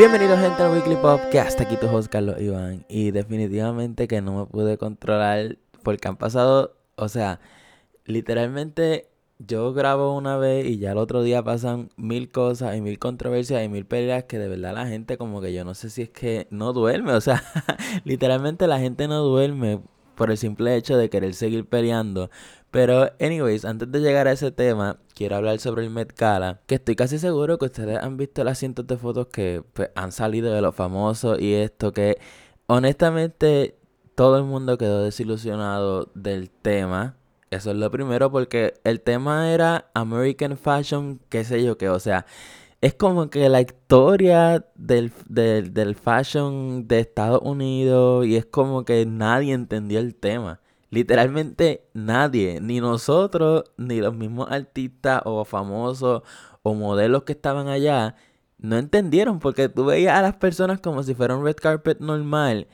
Bienvenidos gente al Weekly Pop, que hasta aquí tu host Carlos Iván. Y definitivamente que no me pude controlar porque han pasado, o sea, literalmente yo grabo una vez y ya el otro día pasan mil cosas y mil controversias y mil peleas que de verdad la gente como que yo no sé si es que no duerme, o sea, literalmente la gente no duerme por el simple hecho de querer seguir peleando. Pero, anyways, antes de llegar a ese tema, quiero hablar sobre el Met Gala, que estoy casi seguro que ustedes han visto las cientos de fotos que pues, han salido de los famosos y esto que honestamente todo el mundo quedó desilusionado del tema. Eso es lo primero porque el tema era American Fashion, qué sé yo qué, o sea, es como que la historia del, del, del fashion de Estados Unidos y es como que nadie entendió el tema. Literalmente nadie, ni nosotros, ni los mismos artistas o famosos o modelos que estaban allá, no entendieron porque tú veías a las personas como si fuera un red carpet normal,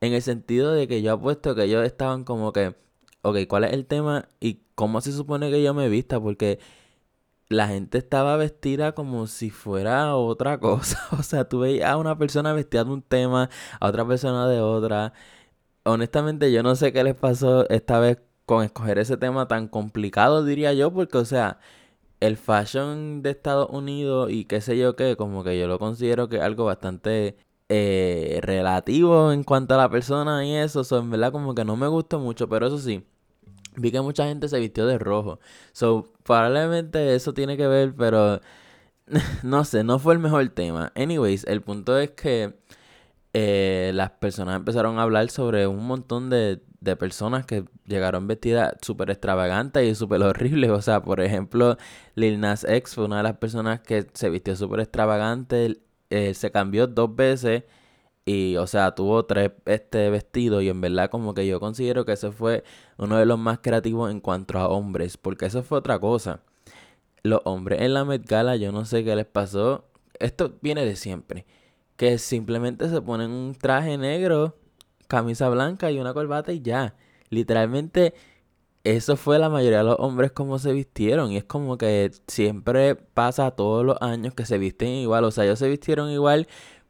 en el sentido de que yo apuesto que ellos estaban como que, ok, ¿cuál es el tema y cómo se supone que yo me vista? Porque la gente estaba vestida como si fuera otra cosa. O sea, tú veías a una persona vestida de un tema, a otra persona de otra honestamente yo no sé qué les pasó esta vez con escoger ese tema tan complicado, diría yo, porque, o sea, el fashion de Estados Unidos y qué sé yo qué, como que yo lo considero que es algo bastante eh, relativo en cuanto a la persona y eso, so, en verdad como que no me gustó mucho, pero eso sí, vi que mucha gente se vistió de rojo, so, probablemente eso tiene que ver, pero no sé, no fue el mejor tema. Anyways, el punto es que eh, las personas empezaron a hablar sobre un montón de, de personas que llegaron vestidas súper extravagantes y súper horribles. O sea, por ejemplo, Lil Nas X fue una de las personas que se vistió súper extravagante. Se cambió dos veces y, o sea, tuvo tres este vestidos. Y en verdad, como que yo considero que ese fue uno de los más creativos en cuanto a hombres. Porque eso fue otra cosa. Los hombres en la Met Gala, yo no sé qué les pasó. Esto viene de siempre que simplemente se ponen un traje negro, camisa blanca y una corbata y ya. Literalmente eso fue la mayoría de los hombres como se vistieron y es como que siempre pasa todos los años que se visten igual, o sea, ellos se vistieron igual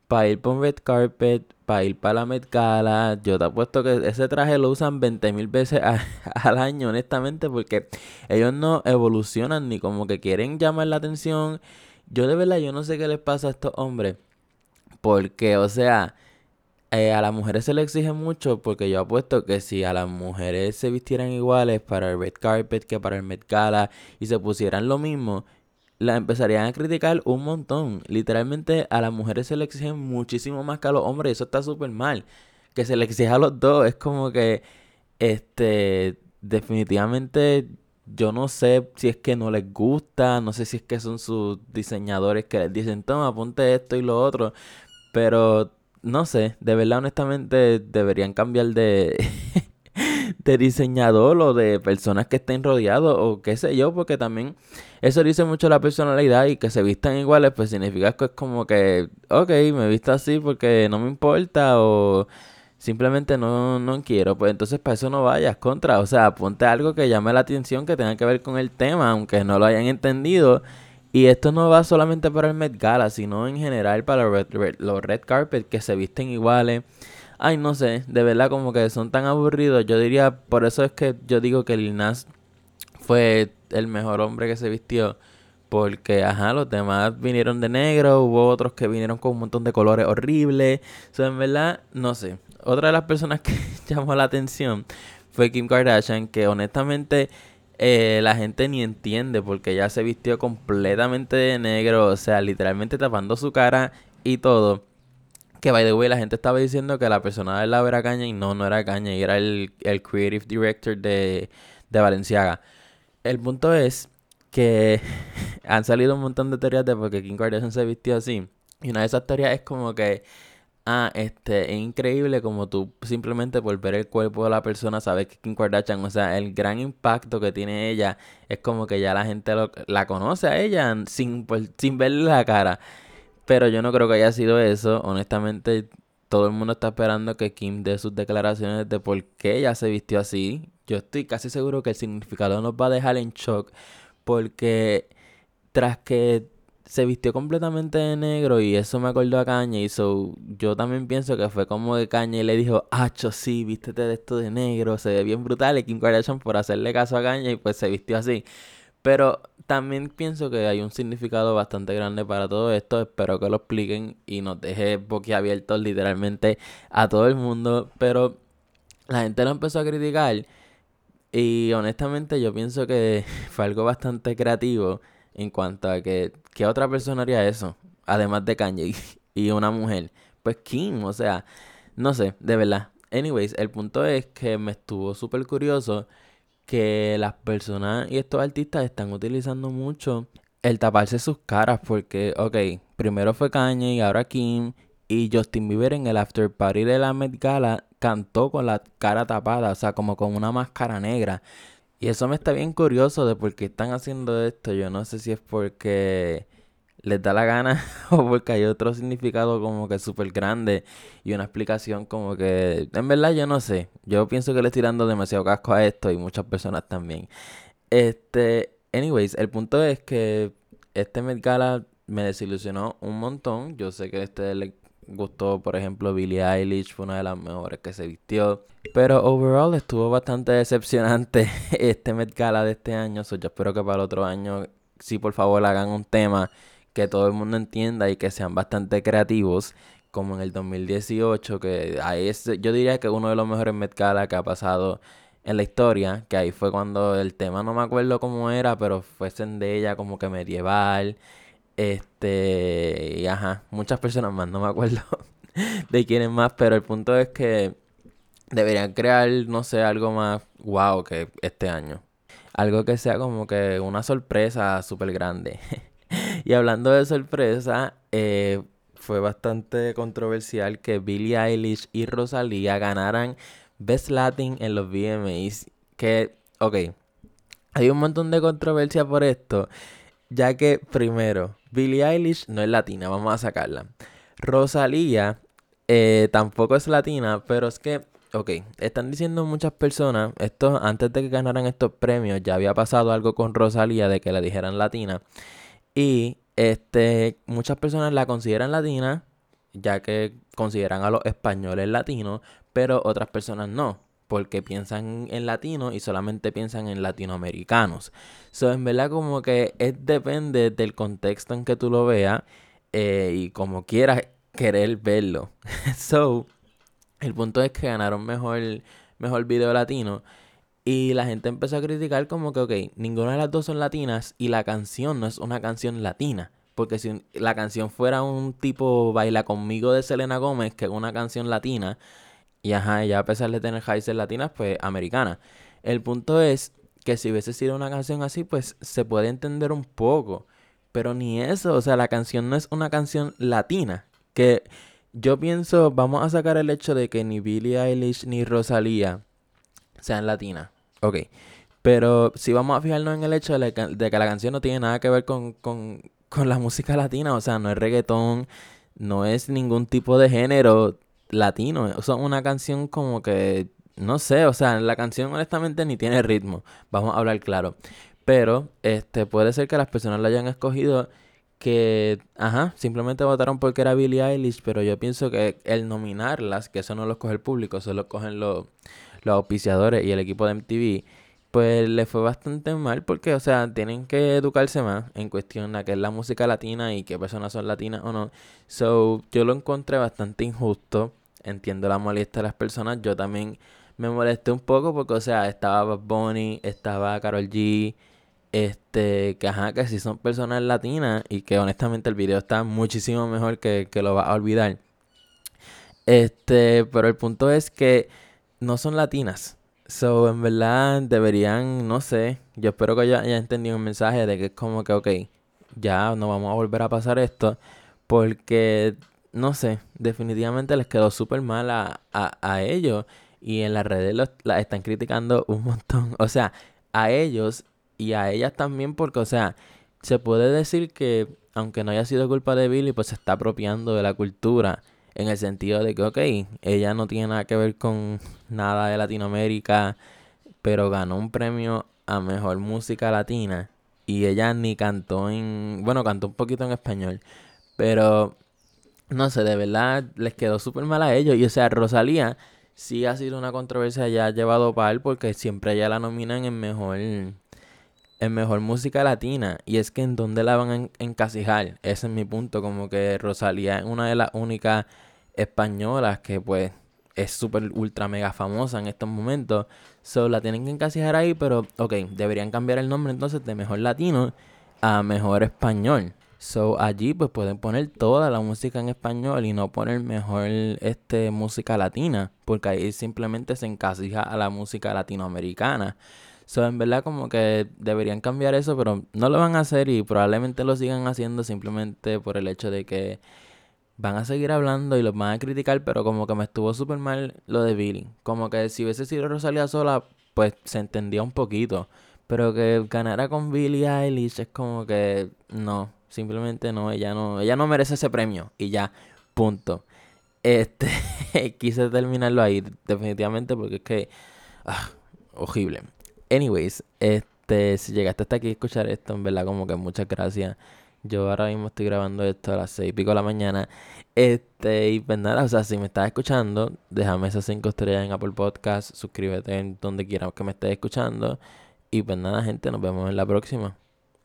para ir por red carpet, para ir para la Met Gala. Yo te apuesto que ese traje lo usan 20 mil veces al año, honestamente, porque ellos no evolucionan ni como que quieren llamar la atención. Yo de verdad, yo no sé qué les pasa a estos hombres porque, o sea, eh, a las mujeres se le exige mucho porque yo apuesto que si a las mujeres se vistieran iguales para el red carpet que para el Met Gala y se pusieran lo mismo, la empezarían a criticar un montón. Literalmente a las mujeres se le exigen muchísimo más que a los hombres eso está súper mal. Que se le exija a los dos es como que, este, definitivamente yo no sé si es que no les gusta, no sé si es que son sus diseñadores que les dicen, toma, ponte esto y lo otro. Pero no sé, de verdad, honestamente, deberían cambiar de, de diseñador o de personas que estén rodeados o qué sé yo, porque también eso dice mucho la personalidad y que se vistan iguales, pues significa que es como que, ok, me visto así porque no me importa o simplemente no, no quiero, pues entonces para eso no vayas contra, o sea, ponte algo que llame la atención, que tenga que ver con el tema, aunque no lo hayan entendido y esto no va solamente para el Met Gala, sino en general para los red, carpet que se visten iguales. Ay, no sé, de verdad como que son tan aburridos. Yo diría, por eso es que yo digo que Lil Nas fue el mejor hombre que se vistió. Porque, ajá, los demás vinieron de negro, hubo otros que vinieron con un montón de colores horribles. O sea, en verdad, no sé. Otra de las personas que llamó la atención fue Kim Kardashian, que honestamente eh, la gente ni entiende porque ella se vistió completamente de negro, o sea, literalmente tapando su cara y todo. Que by the way, la gente estaba diciendo que la persona del lado era caña y no, no era caña, y era el, el creative director de, de Valenciaga. El punto es que han salido un montón de teorías de por qué Kim Kardashian se vistió así. Y una de esas teorías es como que Ah, este, es increíble como tú simplemente por ver el cuerpo de la persona sabes que Kim Kardashian, o sea, el gran impacto que tiene ella es como que ya la gente la conoce a ella sin, sin verle la cara. Pero yo no creo que haya sido eso. Honestamente, todo el mundo está esperando que Kim dé sus declaraciones de por qué ella se vistió así. Yo estoy casi seguro que el significado nos va a dejar en shock porque tras que se vistió completamente de negro y eso me acordó a Caña y so, yo también pienso que fue como Caña y le dijo, Acho, sí, vístete de esto de negro, se ve bien brutal y Kim Kardashian por hacerle caso a Caña y pues se vistió así. Pero también pienso que hay un significado bastante grande para todo esto. Espero que lo expliquen y nos deje boquiabiertos literalmente a todo el mundo. Pero la gente lo empezó a criticar. Y honestamente yo pienso que fue algo bastante creativo en cuanto a que, ¿qué otra persona haría eso? Además de Kanye y una mujer. Pues Kim, o sea, no sé, de verdad. Anyways, el punto es que me estuvo súper curioso que las personas y estos artistas están utilizando mucho el taparse sus caras porque, ok, primero fue Kanye y ahora Kim y Justin Bieber en el after party de la Met Gala cantó con la cara tapada, o sea, como con una máscara negra. Y eso me está bien curioso de por qué están haciendo esto. Yo no sé si es porque les da la gana o porque hay otro significado como que súper grande y una explicación como que en verdad yo no sé. Yo pienso que le estoy dando demasiado casco a esto y muchas personas también. Este, anyways, el punto es que este Met Gala me desilusionó un montón. Yo sé que este gustó, por ejemplo, Billie Eilish, fue una de las mejores que se vistió. Pero overall estuvo bastante decepcionante este Met Gala de este año. So, yo espero que para el otro año, sí, por favor, hagan un tema que todo el mundo entienda y que sean bastante creativos, como en el 2018, que ahí es, yo diría que uno de los mejores Met Gala que ha pasado en la historia, que ahí fue cuando el tema no me acuerdo cómo era, pero fue ella como que medieval, este, ajá, muchas personas más, no me acuerdo de quiénes más, pero el punto es que deberían crear, no sé, algo más wow que este año. Algo que sea como que una sorpresa súper grande. y hablando de sorpresa, eh, fue bastante controversial que Billie Eilish y Rosalía ganaran Best Latin en los VMAs. Que, ok, hay un montón de controversia por esto, ya que primero, Billie Eilish no es latina, vamos a sacarla. Rosalía eh, tampoco es latina, pero es que, ok, están diciendo muchas personas, esto antes de que ganaran estos premios, ya había pasado algo con Rosalía de que la dijeran latina. Y este, muchas personas la consideran latina, ya que consideran a los españoles latinos, pero otras personas no, porque piensan en latino y solamente piensan en latinoamericanos. So, en verdad, como que es depende del contexto en que tú lo veas eh, y como quieras querer verlo. so, el punto es que ganaron mejor, mejor video latino. Y la gente empezó a criticar como que, ok, ninguna de las dos son latinas y la canción no es una canción latina. Porque si la canción fuera un tipo Baila conmigo de Selena Gómez, que es una canción latina, y ajá, ella a pesar de tener raíces latinas, pues americana. El punto es que si hubiese sido una canción así, pues se puede entender un poco. Pero ni eso, o sea, la canción no es una canción latina. Que yo pienso, vamos a sacar el hecho de que ni Billie Eilish ni Rosalía sean latinas. Ok. Pero si vamos a fijarnos en el hecho de, que la canción no tiene nada que ver con, la música latina, o sea, no es reggaetón, no es ningún tipo de género latino, o una canción como que, no sé, o sea, la canción honestamente ni tiene ritmo, vamos a hablar claro. Pero, este, puede ser que las personas la hayan escogido que, ajá, simplemente votaron porque era Billie Eilish, pero yo pienso que el nominarlas, que eso no lo escoge el público, eso lo cogen los los auspiciadores y el equipo de MTV, pues le fue bastante mal porque, o sea, tienen que educarse más en cuestión a qué es la música latina y qué personas son latinas o no. So, yo lo encontré bastante injusto. Entiendo la molestia de las personas. Yo también me molesté un poco porque, o sea, estaba Bonnie, estaba Carol G, este, que ajá, que sí son personas latinas y que honestamente el video está muchísimo mejor que, que lo va a olvidar. Este, pero el punto es que no son latinas. So, en verdad, deberían, no sé, yo espero que ya haya entendido un mensaje de que es como que, ok, ya no vamos a volver a pasar esto, porque, no sé, definitivamente les quedó súper mal a, a, ellos y en las redes los, la están criticando un montón, o sea, a ellos y a ellas también, porque, o sea, se puede decir que, aunque no haya sido culpa de Billy, pues se está apropiando de la cultura en el sentido de que, ok, ella no tiene nada que ver con nada de Latinoamérica, pero ganó un premio a mejor música latina. y ella ni cantó en, bueno, cantó un poquito en español, pero no sé, de verdad les quedó súper mal a ellos. Y o sea, Rosalía sí ha sido una controversia ya llevado para él porque siempre ella la nominan en mejor en mejor música latina. Y es que en dónde la van a encasijar ese es mi punto como que Rosalía es una de las únicas españolas que pues es súper ultra mega famosa en estos momentos. So la tienen que encasijar ahí pero ok deberían cambiar el nombre entonces de mejor latino a mejor español So allí pues pueden poner toda la música en español y no poner mejor este música latina, porque ahí simplemente se encasija a la música latinoamericana. So en verdad como que deberían cambiar eso, pero no lo van a hacer y probablemente lo sigan haciendo simplemente por el hecho de que van a seguir hablando y los van a criticar, pero como que me estuvo súper mal lo de Billy. Como que si hubiese sido Rosalía sola, pues se entendía un poquito. Pero que ganara con Billie Eilish es como que no. Simplemente no, ella no, ella no merece ese premio. Y ya, punto. Este, quise terminarlo ahí, definitivamente, porque es que. Ah, horrible. Anyways, este, si llegaste hasta aquí a escuchar esto, en verdad, como que muchas gracias. Yo ahora mismo estoy grabando esto a las seis y pico de la mañana. Este, y pues nada, o sea, si me estás escuchando, déjame esas cinco estrellas en Apple Podcast, suscríbete en donde quieras que me estés escuchando. Y pues nada, gente, nos vemos en la próxima.